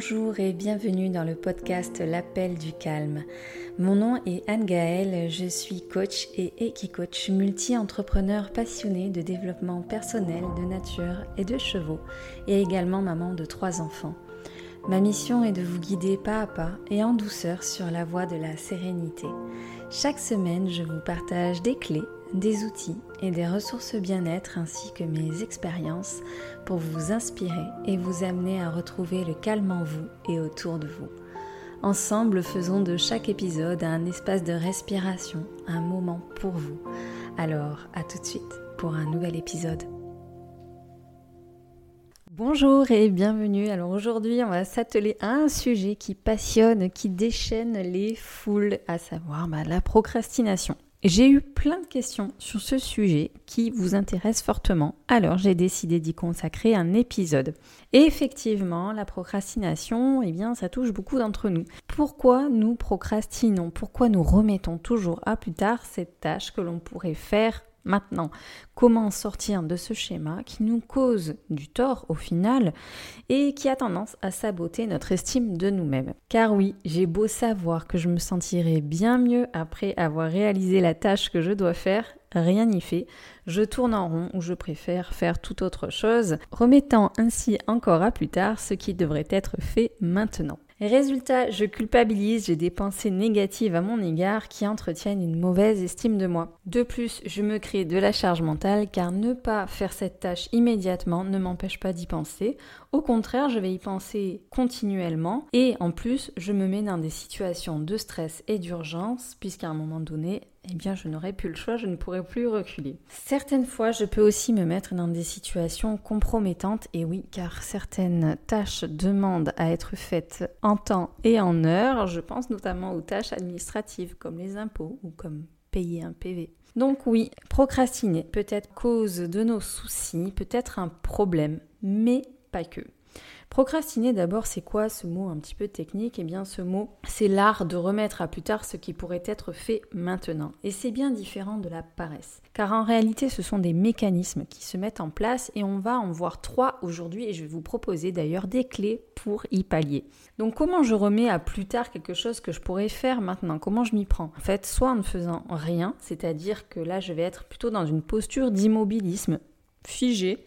Bonjour et bienvenue dans le podcast L'appel du calme. Mon nom est Anne Gaëlle, je suis coach et équi-coach multi-entrepreneur passionné de développement personnel, de nature et de chevaux et également maman de trois enfants. Ma mission est de vous guider pas à pas et en douceur sur la voie de la sérénité. Chaque semaine, je vous partage des clés des outils et des ressources bien-être ainsi que mes expériences pour vous inspirer et vous amener à retrouver le calme en vous et autour de vous. Ensemble, faisons de chaque épisode un espace de respiration, un moment pour vous. Alors, à tout de suite pour un nouvel épisode. Bonjour et bienvenue. Alors aujourd'hui, on va s'atteler à un sujet qui passionne, qui déchaîne les foules, à savoir bah, la procrastination. J'ai eu plein de questions sur ce sujet qui vous intéresse fortement, alors j'ai décidé d'y consacrer un épisode. Et effectivement, la procrastination, eh bien, ça touche beaucoup d'entre nous. Pourquoi nous procrastinons? Pourquoi nous remettons toujours à plus tard cette tâche que l'on pourrait faire Maintenant, comment sortir de ce schéma qui nous cause du tort au final et qui a tendance à saboter notre estime de nous-mêmes? Car oui, j'ai beau savoir que je me sentirai bien mieux après avoir réalisé la tâche que je dois faire, rien n'y fait. Je tourne en rond ou je préfère faire tout autre chose, remettant ainsi encore à plus tard ce qui devrait être fait maintenant. Résultat, je culpabilise, j'ai des pensées négatives à mon égard qui entretiennent une mauvaise estime de moi. De plus, je me crée de la charge mentale car ne pas faire cette tâche immédiatement ne m'empêche pas d'y penser. Au contraire, je vais y penser continuellement et en plus, je me mets dans des situations de stress et d'urgence puisqu'à un moment donné, eh bien, je n'aurai plus le choix, je ne pourrai plus reculer. Certaines fois, je peux aussi me mettre dans des situations compromettantes, et oui, car certaines tâches demandent à être faites en temps et en heure. Je pense notamment aux tâches administratives, comme les impôts ou comme payer un PV. Donc oui, procrastiner peut être cause de nos soucis, peut être un problème, mais pas que. Procrastiner d'abord, c'est quoi ce mot un petit peu technique? Eh bien ce mot, c'est l'art de remettre à plus tard ce qui pourrait être fait maintenant. Et c'est bien différent de la paresse. Car en réalité, ce sont des mécanismes qui se mettent en place et on va en voir trois aujourd'hui et je vais vous proposer d'ailleurs des clés pour y pallier. Donc comment je remets à plus tard quelque chose que je pourrais faire maintenant? Comment je m'y prends? En fait, soit en ne faisant rien, c'est-à-dire que là je vais être plutôt dans une posture d'immobilisme figé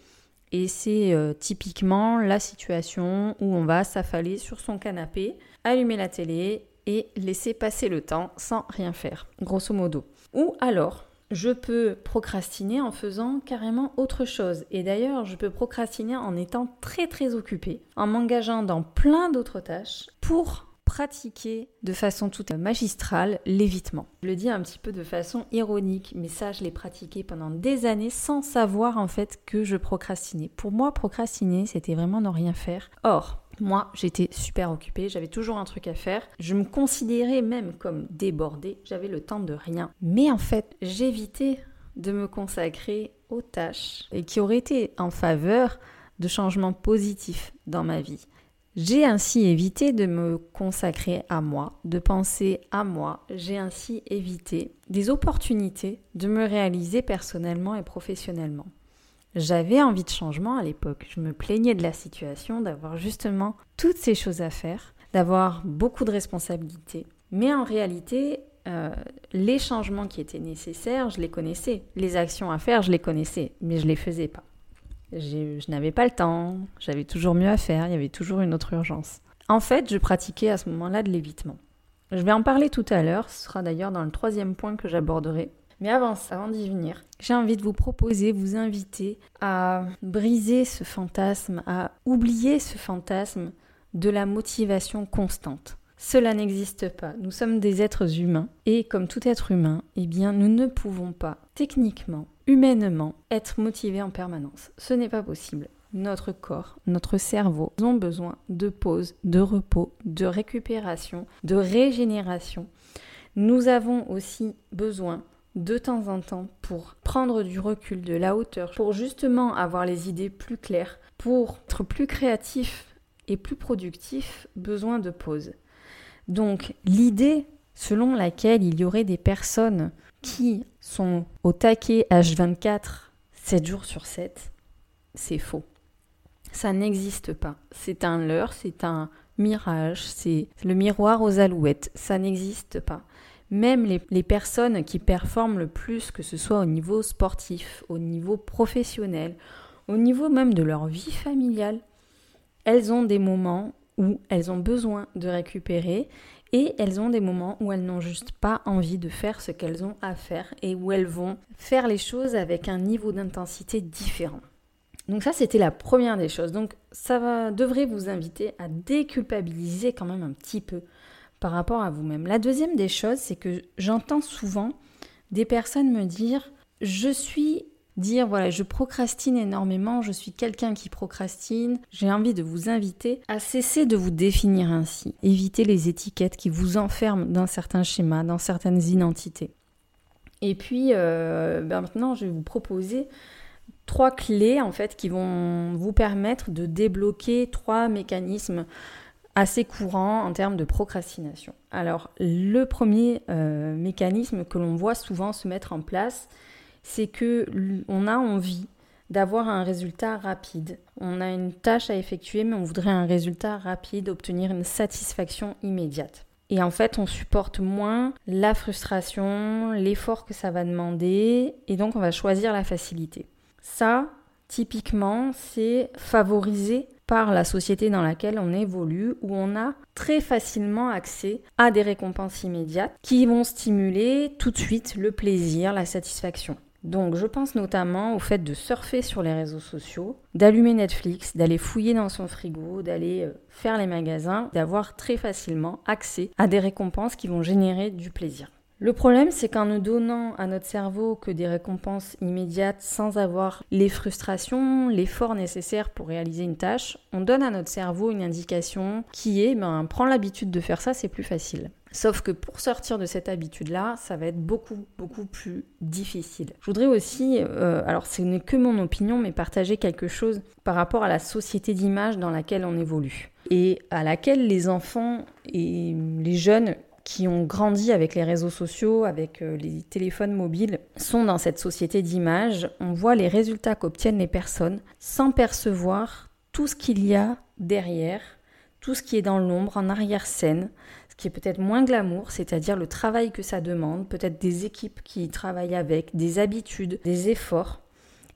et c'est euh, typiquement la situation où on va s'affaler sur son canapé, allumer la télé et laisser passer le temps sans rien faire, grosso modo. Ou alors, je peux procrastiner en faisant carrément autre chose. Et d'ailleurs, je peux procrastiner en étant très très occupé, en m'engageant dans plein d'autres tâches pour pratiquer de façon toute magistrale l'évitement. Je le dis un petit peu de façon ironique, mais ça, je l'ai pratiqué pendant des années sans savoir en fait que je procrastinais. Pour moi, procrastiner, c'était vraiment ne rien faire. Or, moi, j'étais super occupée, j'avais toujours un truc à faire. Je me considérais même comme débordée, j'avais le temps de rien. Mais en fait, j'évitais de me consacrer aux tâches et qui auraient été en faveur de changements positifs dans ma vie. J'ai ainsi évité de me consacrer à moi, de penser à moi. J'ai ainsi évité des opportunités de me réaliser personnellement et professionnellement. J'avais envie de changement à l'époque. Je me plaignais de la situation, d'avoir justement toutes ces choses à faire, d'avoir beaucoup de responsabilités. Mais en réalité, euh, les changements qui étaient nécessaires, je les connaissais. Les actions à faire, je les connaissais, mais je ne les faisais pas je n'avais pas le temps, j'avais toujours mieux à faire, il y avait toujours une autre urgence. En fait, je pratiquais à ce moment-là de l'évitement. Je vais en parler tout à l'heure, ce sera d'ailleurs dans le troisième point que j'aborderai. Mais avant avant d'y venir, j'ai envie de vous proposer, vous inviter à briser ce fantasme, à oublier ce fantasme de la motivation constante. Cela n'existe pas. Nous sommes des êtres humains et comme tout être humain, eh bien, nous ne pouvons pas techniquement, humainement, être motivés en permanence. Ce n'est pas possible. Notre corps, notre cerveau ont besoin de pause, de repos, de récupération, de régénération. Nous avons aussi besoin de temps en temps pour prendre du recul, de la hauteur, pour justement avoir les idées plus claires, pour être plus créatif et plus productif, besoin de pause. Donc l'idée selon laquelle il y aurait des personnes qui sont au taquet H24 7 jours sur 7, c'est faux. Ça n'existe pas. C'est un leurre, c'est un mirage, c'est le miroir aux alouettes, ça n'existe pas. Même les, les, personnes qui performent le plus, que ce soit au niveau sportif, au niveau professionnel, au niveau même de leur vie familiale, elles ont des moments où elles ont besoin de récupérer et elles ont des moments où elles n'ont juste pas envie de faire ce qu'elles ont à faire et où elles vont faire les choses avec un niveau d'intensité différent. Donc ça, c'était la première des choses. Donc ça devrait vous inviter à déculpabiliser quand même un petit peu par rapport à vous-même. La deuxième des choses, c'est que j'entends souvent des personnes me dire, je suis dire voilà, je procrastine énormément, je suis quelqu'un qui procrastine, j'ai envie de vous inviter à cesser de vous définir ainsi. Évitez les étiquettes qui vous enferment dans certains schémas, dans certaines identités. Et puis euh, ben maintenant, je vais vous proposer trois clés en fait qui vont vous permettre de débloquer trois mécanismes assez courants en termes de procrastination. Alors le premier euh, mécanisme que l'on voit souvent se mettre en place, c'est que on a envie d'avoir un résultat rapide. On a une tâche à effectuer, mais on voudrait un résultat rapide, obtenir une satisfaction immédiate. Et en fait, on supporte moins la frustration, l'effort que ça va demander, et donc on va choisir la facilité. Ça, typiquement, c'est favorisé par la société dans laquelle on évolue, où on a très facilement accès à des récompenses immédiates qui vont stimuler tout de suite le plaisir, la satisfaction. Donc je pense notamment au fait de surfer sur les réseaux sociaux, d'allumer Netflix, d'aller fouiller dans son frigo, d'aller euh, faire les magasins, d'avoir très facilement accès à des récompenses qui vont générer du plaisir. Le problème, c'est qu'en ne donnant à notre cerveau que des récompenses immédiates sans avoir les frustrations, l'effort nécessaire pour réaliser une tâche, on donne à notre cerveau une indication qui est, ben, prends l'habitude de faire ça, c'est plus facile. Sauf que pour sortir de cette habitude-là, ça va être beaucoup, beaucoup plus difficile. Je voudrais aussi, euh, alors ce n'est que mon opinion, mais partager quelque chose par rapport à la société d'image dans laquelle on évolue et à laquelle les enfants et les jeunes qui ont grandi avec les réseaux sociaux, avec euh, les téléphones mobiles, sont dans cette société d'image. On voit les résultats qu'obtiennent les personnes sans percevoir tout ce qu'il y a derrière, tout ce qui est dans l'ombre, en arrière-scène, qui est peut-être moins glamour, c'est-à-dire le travail que ça demande, peut-être des équipes qui travaillent avec, des habitudes, des efforts.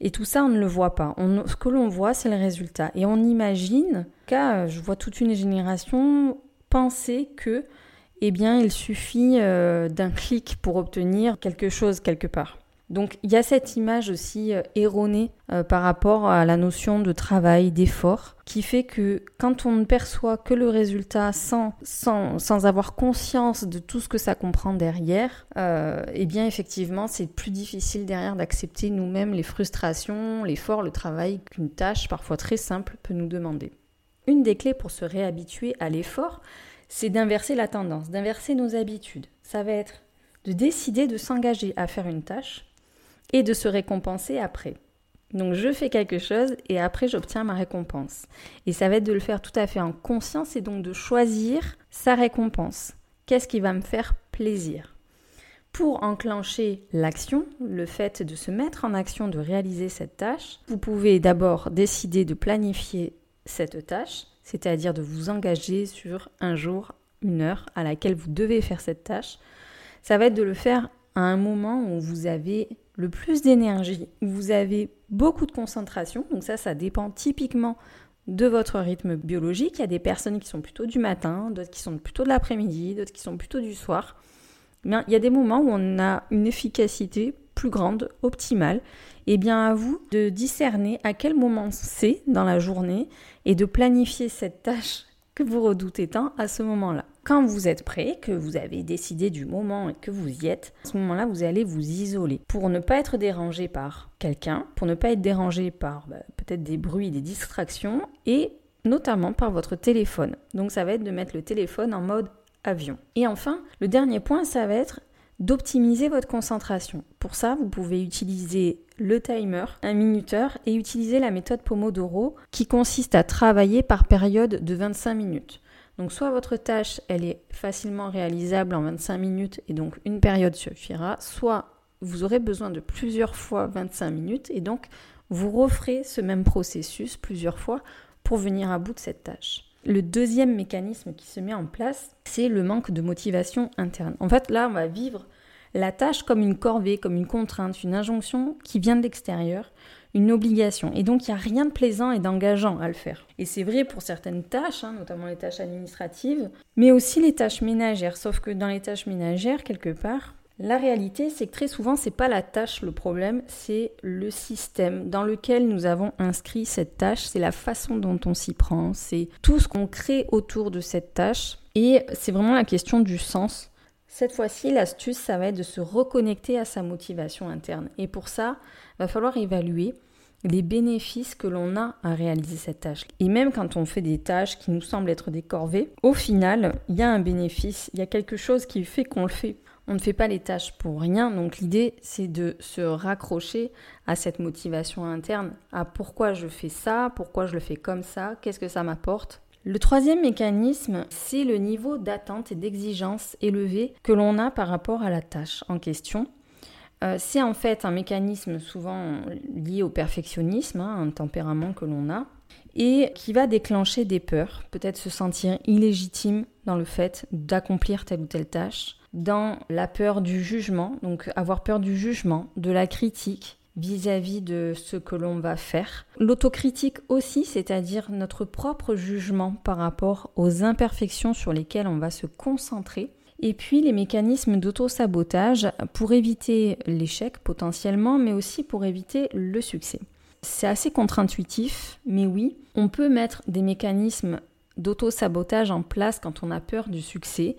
Et tout ça, on ne le voit pas. ce que l'on voit, c'est le résultat. Et on imagine, car je vois toute une génération penser que eh bien, il suffit euh, d'un clic pour obtenir quelque chose quelque part. Donc, il y a cette image aussi euh, erronée euh, par rapport à la notion de travail, d'effort, qui fait que quand on ne perçoit que le résultat sans, sans, sans avoir conscience de tout ce que ça comprend derrière, eh bien, effectivement, c'est plus difficile derrière d'accepter nous-mêmes les frustrations, l'effort, le travail qu'une tâche parfois très simple peut nous demander. Une des clés pour se réhabituer à l'effort, c'est d'inverser la tendance, d'inverser nos habitudes. Ça va être de décider de s'engager à faire une tâche et de se récompenser après. Donc je fais quelque chose et après j'obtiens ma récompense. Et ça va être de le faire tout à fait en conscience et donc de choisir sa récompense. Qu'est-ce qui va me faire plaisir? Pour enclencher l'action, le fait de se mettre en action, de réaliser cette tâche, vous pouvez d'abord décider de planifier cette tâche c'est-à-dire de vous engager sur un jour, une heure à laquelle vous devez faire cette tâche. Ça va être de le faire à un moment où vous avez le plus d'énergie, vous avez beaucoup de concentration. Donc ça, ça dépend typiquement de votre rythme biologique. Il y a des personnes qui sont plutôt du matin, d'autres qui sont plutôt de l'après-midi, d'autres qui sont plutôt du soir. il y a des moments où on a une efficacité plus grande, optimale, et eh bien à vous de discerner à quel moment c'est dans la journée et de planifier cette tâche que vous redoutez tant à ce moment-là. Quand vous êtes prêt, que vous avez décidé du moment et que vous y êtes, à ce moment-là, vous allez vous isoler pour ne pas être dérangé par quelqu'un, pour ne pas être dérangé par bah, peut-être des bruits, des distractions et notamment par votre téléphone. Donc ça va être de mettre le téléphone en mode avion. Et enfin, le dernier point, ça va être d'optimiser votre concentration. Pour ça, vous pouvez utiliser le timer, un minuteur, et utiliser la méthode Pomodoro qui consiste à travailler par période de 25 minutes. Donc soit votre tâche, elle est facilement réalisable en 25 minutes et donc une période suffira, soit vous aurez besoin de plusieurs fois 25 minutes et donc vous referez ce même processus plusieurs fois pour venir à bout de cette tâche. Le deuxième mécanisme qui se met en place, c'est le manque de motivation interne. En fait, là, on va vivre la tâche comme une corvée, comme une contrainte, une injonction qui vient de l'extérieur, une obligation. Et donc, il n'y a rien de plaisant et d'engageant à le faire. Et c'est vrai pour certaines tâches, hein, notamment les tâches administratives, mais aussi les tâches ménagères. Sauf que dans les tâches ménagères, quelque part, la réalité, c'est que très souvent, c'est pas la tâche le problème, c'est le système dans lequel nous avons inscrit cette tâche, c'est la façon dont on s'y prend, c'est tout ce qu'on crée autour de cette tâche, et c'est vraiment la question du sens. Cette fois-ci, l'astuce, ça va être de se reconnecter à sa motivation interne. Et pour ça, il va falloir évaluer les bénéfices que l'on a à réaliser cette tâche. Et même quand on fait des tâches qui nous semblent être des corvées, au final, il y a un bénéfice, il y a quelque chose qui fait qu'on le fait. On ne fait pas les tâches pour rien, donc l'idée c'est de se raccrocher à cette motivation interne, à pourquoi je fais ça, pourquoi je le fais comme ça, qu'est-ce que ça m'apporte. Le troisième mécanisme, c'est le niveau d'attente et d'exigence élevé que l'on a par rapport à la tâche en question. Euh, c'est en fait un mécanisme souvent lié au perfectionnisme, hein, un tempérament que l'on a, et qui va déclencher des peurs, peut-être se sentir illégitime dans le fait d'accomplir telle ou telle tâche, dans la peur du jugement, donc avoir peur du jugement, de la critique vis-à-vis de ce que l'on va faire. L'autocritique aussi, c'est-à-dire notre propre jugement par rapport aux imperfections sur lesquelles on va se concentrer. Et puis les mécanismes d'auto-sabotage pour éviter l'échec potentiellement, mais aussi pour éviter le succès. C'est assez contre-intuitif, mais oui, on peut mettre des mécanismes d'auto-sabotage en place quand on a peur du succès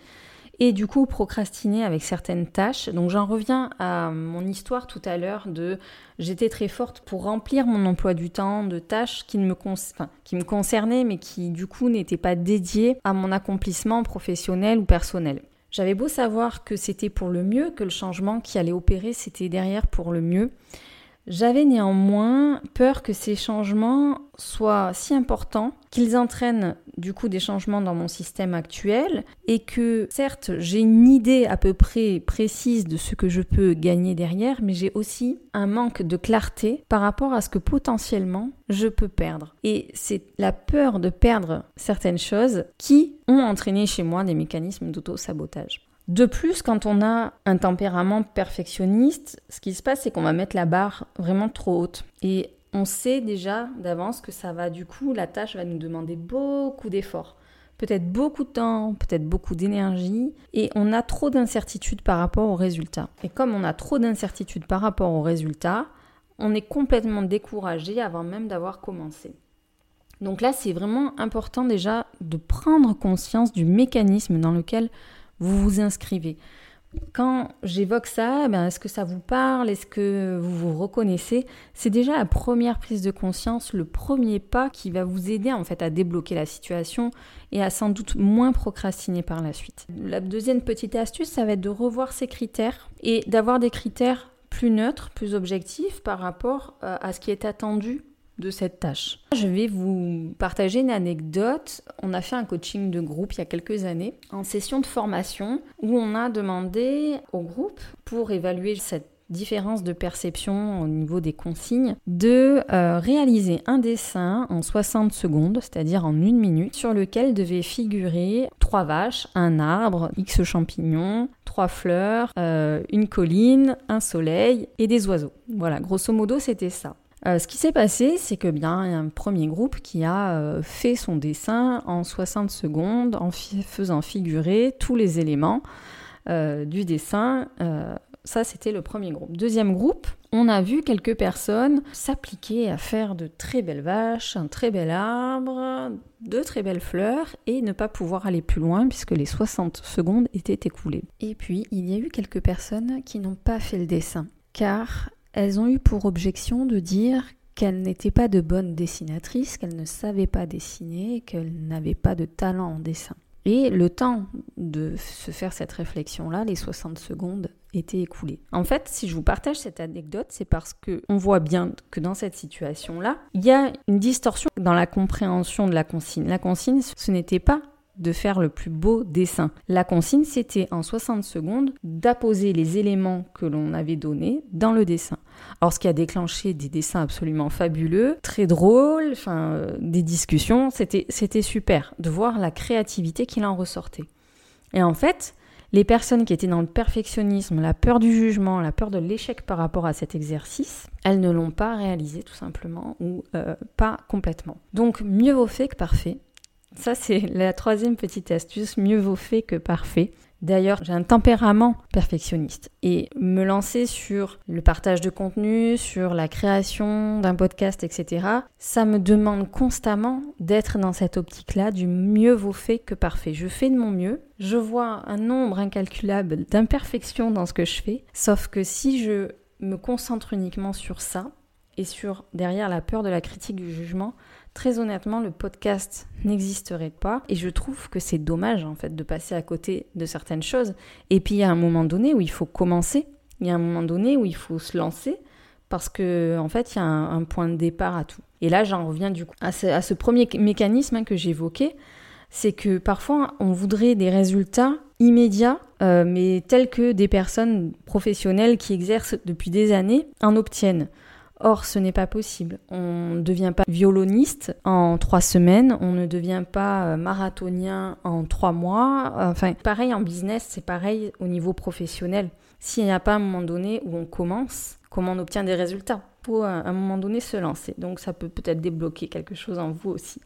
et du coup procrastiner avec certaines tâches. Donc j'en reviens à mon histoire tout à l'heure de j'étais très forte pour remplir mon emploi du temps de tâches qui, me, qui me concernaient mais qui du coup n'étaient pas dédiées à mon accomplissement professionnel ou personnel. J'avais beau savoir que c'était pour le mieux, que le changement qui allait opérer c'était derrière pour le mieux. J'avais néanmoins peur que ces changements soient si importants qu'ils entraînent du coup des changements dans mon système actuel et que certes j'ai une idée à peu près précise de ce que je peux gagner derrière, mais j'ai aussi un manque de clarté par rapport à ce que potentiellement je peux perdre. Et c'est la peur de perdre certaines choses qui ont entraîné chez moi des mécanismes d'auto-sabotage. De plus, quand on a un tempérament perfectionniste, ce qui se passe, c'est qu'on va mettre la barre vraiment trop haute. Et on sait déjà d'avance que ça va, du coup, la tâche va nous demander beaucoup d'efforts. Peut-être beaucoup de temps, peut-être beaucoup d'énergie, et on a trop d'incertitudes par rapport aux résultats. Et comme on a trop d'incertitudes par rapport aux résultats, on est complètement découragé avant même d'avoir commencé. Donc là, c'est vraiment important déjà de prendre conscience du mécanisme dans lequel vous vous inscrivez. Quand j'évoque ça, ben, est-ce que ça vous parle? Est-ce que vous vous reconnaissez? C'est déjà la première prise de conscience, le premier pas qui va vous aider en fait à débloquer la situation et à sans doute moins procrastiner par la suite. La deuxième petite astuce, ça va être de revoir ces critères et d'avoir des critères plus neutres, plus objectifs par rapport euh, à ce qui est attendu de cette tâche. Je vais vous partager une anecdote. On a fait un coaching de groupe il y a quelques années en session de formation où on a demandé au groupe pour évaluer cette différence de perception au niveau des consignes, de euh, réaliser un dessin en 60 secondes, c'est-à-dire en une minute, sur lequel devait figurer trois vaches, un arbre, X champignons, trois fleurs, euh, une colline, un soleil et des oiseaux. Voilà, grosso modo, c'était ça. Euh, ce qui s'est passé, c'est que bien a un premier groupe qui a euh, fait son dessin en 60 secondes en faisant figurer tous les éléments euh, du dessin. ça, c'était le premier groupe. Deuxième groupe, on a vu quelques personnes s'appliquer à faire de très belles vaches, un très bel arbre, de très belles fleurs et ne pas pouvoir aller plus loin puisque les 60 secondes étaient écoulées. Et puis, il y a eu quelques personnes qui n'ont pas fait le dessin car elles ont eu pour objection de dire qu'elles n'étaient pas de bonnes dessinatrices, qu'elles ne savaient pas dessiner, qu'elles n'avaient pas de talent en dessin. Et le temps de se faire cette réflexion-là, les 60 secondes, étaient écoulées. En fait, si je vous partage cette anecdote, c'est parce que on voit bien que dans cette situation-là, il y a une distorsion dans la compréhension de la consigne. La consigne, ce n'était pas de faire le plus beau dessin. La consigne, c'était en 60 secondes d'apposer les éléments que l'on avait donnés dans le dessin. Alors, ce qui a déclenché des dessins absolument fabuleux, très drôles, enfin, euh, des discussions, c'était, super de voir la créativité qu'il en ressortait. Et en fait, les personnes qui étaient dans le perfectionnisme, la peur du jugement, la peur de l'échec par rapport à cet exercice, elles ne l'ont pas réalisé tout simplement ou euh, pas complètement. Donc mieux vaut fait que parfait. Ça c'est la troisième petite astuce, mieux vaut fait que parfait. D'ailleurs, j'ai un tempérament perfectionniste et me lancer sur le partage de contenu, sur la création d'un podcast, etc., ça me demande constamment d'être dans cette optique-là du mieux vaut fait que parfait. Je fais de mon mieux, je vois un nombre incalculable d'imperfections dans ce que je fais, sauf que si je me concentre uniquement sur ça et sur derrière la peur de la critique du jugement, très honnêtement, le podcast n'existerait pas. Et je trouve que c'est dommage, en fait, de passer à côté de certaines choses. Et puis, il y a un moment donné où il faut commencer. Il y a un moment donné où il faut se lancer. Parce que, en fait, il y a un, point de départ à tout. Et là, j'en reviens du coup à ce, premier mécanisme hein, que j'évoquais. C'est que parfois, on voudrait des résultats immédiats, euh, mais tels que des personnes professionnelles qui exercent depuis des années en obtiennent. Or, ce n'est pas possible. On ne devient pas violoniste en trois semaines, on ne devient pas euh, marathonien en trois mois. Enfin, pareil en business, c'est pareil au niveau professionnel. S'il n'y a pas un moment donné où on commence, comment on obtient des résultats? Il faut à un moment donné se lancer. Donc, ça peut peut-être débloquer quelque chose en vous aussi.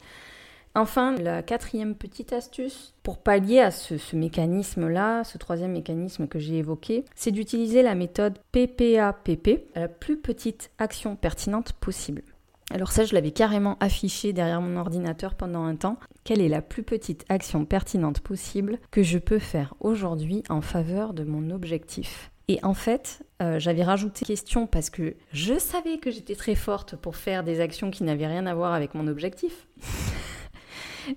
Enfin, la quatrième petite astuce pour pallier à ce, mécanisme-là, ce troisième mécanisme que j'ai évoqué, c'est d'utiliser la méthode PPAPP, la plus petite action pertinente possible. Alors ça, je l'avais carrément affiché derrière mon ordinateur pendant un temps. Quelle est la plus petite action pertinente possible que je peux faire aujourd'hui en faveur de mon objectif? Et en fait, euh, j'avais rajouté question parce que je savais que j'étais très forte pour faire des actions qui n'avaient rien à voir avec mon objectif.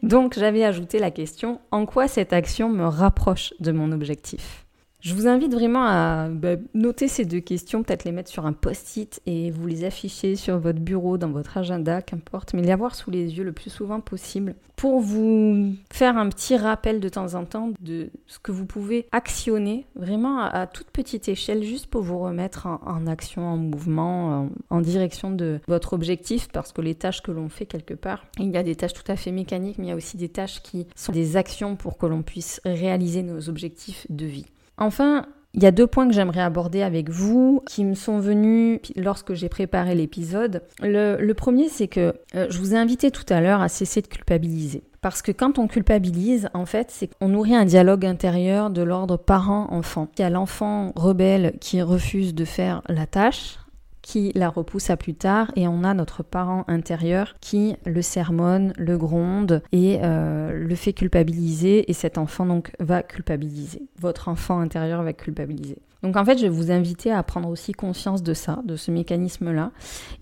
Donc j'avais ajouté la question en quoi cette action me rapproche de mon objectif? Je vous invite vraiment à bah, noter ces deux questions, peut-être les mettre sur un post-it et vous les afficher sur votre bureau, dans votre agenda, qu'importe, mais les avoir sous les yeux le plus souvent possible pour vous faire un petit rappel de temps en temps de ce que vous pouvez actionner vraiment à, toute petite échelle juste pour vous remettre en, action, en mouvement, en, direction de votre objectif parce que les tâches que l'on fait quelque part, il y a des tâches tout à fait mécaniques, mais il y a aussi des tâches qui sont des actions pour que l'on puisse réaliser nos objectifs de vie. Enfin, il y a deux points que j'aimerais aborder avec vous qui me sont venus lorsque j'ai préparé l'épisode. Le, premier, c'est que euh, je vous ai invité tout à l'heure à cesser de culpabiliser. Parce que quand on culpabilise, en fait, c'est qu'on nourrit un dialogue intérieur de l'ordre parent-enfant. Il y a l'enfant rebelle qui refuse de faire la tâche, qui la repousse à plus tard et on a notre parent intérieur qui le sermonne, le gronde et euh, le fait culpabiliser et cet enfant donc va culpabiliser. Votre enfant intérieur va culpabiliser. Donc en fait, je vais vous inviter à prendre aussi conscience de ça, de ce mécanisme-là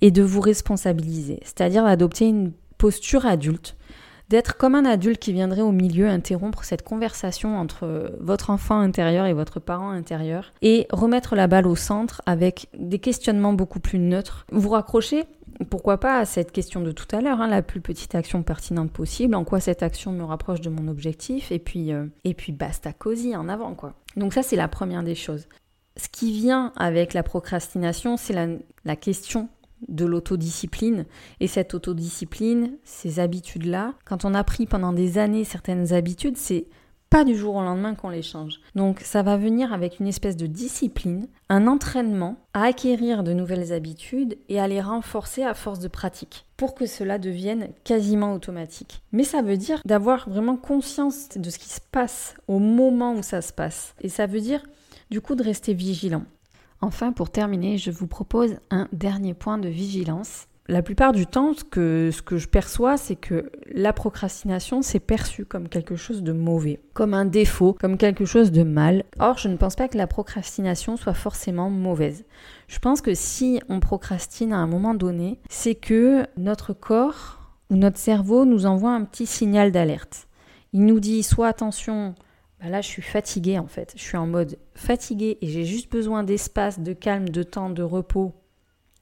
et de vous responsabiliser, c'est-à-dire d'adopter une posture adulte d'être comme un adulte qui viendrait au milieu interrompre cette conversation entre votre enfant intérieur et votre parent intérieur et remettre la balle au centre avec des questionnements beaucoup plus neutres. Vous raccrochez pourquoi pas à cette question de tout à l'heure, hein, la plus petite action pertinente possible, en quoi cette action me rapproche de mon objectif, et puis, euh, et puis basta cosy en avant, quoi. Donc ça, c'est la première des choses. Ce qui vient avec la procrastination, c'est la, la question de l'autodiscipline. Et cette autodiscipline, ces habitudes-là, quand on a pris pendant des années certaines habitudes, c'est pas du jour au lendemain qu'on les change. Donc ça va venir avec une espèce de discipline, un entraînement à acquérir de nouvelles habitudes et à les renforcer à force de pratique pour que cela devienne quasiment automatique. Mais ça veut dire d'avoir vraiment conscience de ce qui se passe au moment où ça se passe. Et ça veut dire du coup de rester vigilant. Enfin, pour terminer, je vous propose un dernier point de vigilance. La plupart du temps, ce que, je perçois, c'est que la procrastination, c'est perçu comme quelque chose de mauvais, comme un défaut, comme quelque chose de mal. Or, je ne pense pas que la procrastination soit forcément mauvaise. Je pense que si on procrastine à un moment donné, c'est que notre corps ou notre cerveau nous envoie un petit signal d'alerte. Il nous dit soit attention, bah là je suis fatiguée en fait. Je suis en mode fatiguée et j'ai juste besoin d'espace, de calme, de temps, de repos,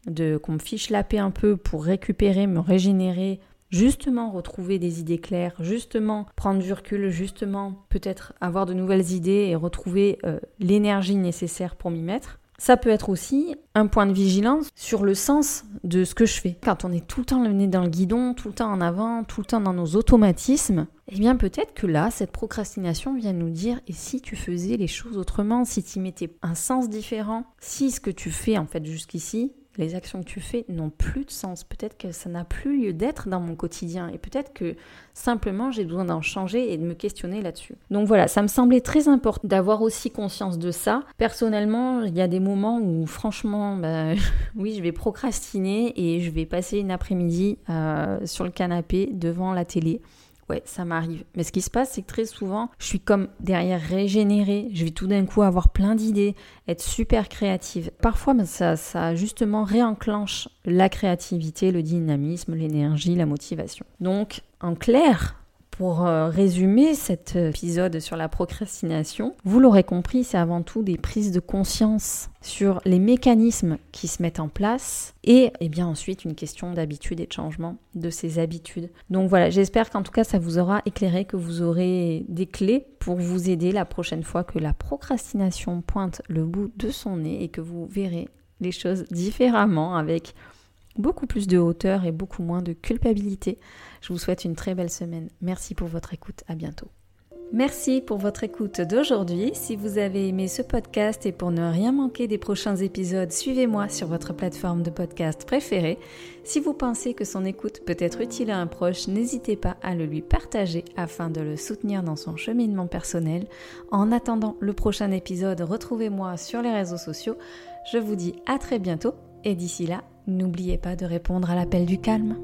de qu'on me fiche la paix un peu pour récupérer, me régénérer justement retrouver des idées claires, justement prendre du recul, justement peut-être avoir de nouvelles idées et retrouver euh, l'énergie nécessaire pour m'y mettre. Ça peut être aussi un point de vigilance sur le sens de ce que je fais. Quand on est tout le temps le nez dans le guidon, tout le temps en avant, tout le temps dans nos automatismes, eh bien peut-être que là, cette procrastination vient nous dire et si tu faisais les choses autrement, si tu mettais un sens différent, si ce que tu fais en fait jusqu'ici, les actions que tu fais n'ont plus de sens. Peut-être que ça n'a plus lieu d'être dans mon quotidien et peut-être que simplement j'ai besoin d'en changer et de me questionner là-dessus. Donc voilà, ça me semblait très important d'avoir aussi conscience de ça. Personnellement, il y a des moments où franchement, bah, oui, je vais procrastiner et je vais passer une après-midi euh, sur le canapé devant la télé Ouais, ça m'arrive. Mais ce qui se passe, c'est que très souvent, je suis comme derrière régénérée. Je vais tout d'un coup avoir plein d'idées, être super créative. Parfois, ça, ça justement réenclenche la créativité, le dynamisme, l'énergie, la motivation. Donc, en clair, pour euh, résumer cet épisode sur la procrastination, vous l'aurez compris, c'est avant tout des prises de conscience sur les mécanismes qui se mettent en place et, et eh bien ensuite une question d'habitude et de changement de ces habitudes. Donc voilà, j'espère qu'en tout cas ça vous aura éclairé, que vous aurez des clés pour vous aider la prochaine fois que la procrastination pointe le bout de son nez et que vous verrez les choses différemment avec beaucoup plus de hauteur et beaucoup moins de culpabilité. Je vous souhaite une très belle semaine. Merci pour votre écoute. À bientôt. Merci pour votre écoute d'aujourd'hui. Si vous avez aimé ce podcast et pour ne rien manquer des prochains épisodes, suivez-moi sur votre plateforme de podcast préférée. Si vous pensez que son écoute peut être utile à un proche, n'hésitez pas à le lui partager afin de le soutenir dans son cheminement personnel. En attendant le prochain épisode, retrouvez-moi sur les réseaux sociaux. Je vous dis à très bientôt et d'ici là, N'oubliez pas de répondre à l'appel du calme.